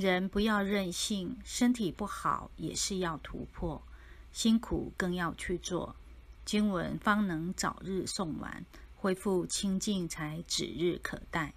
人不要任性身体不好也是要突破辛苦更要去做。经文方能早日送完恢复清净才指日可待。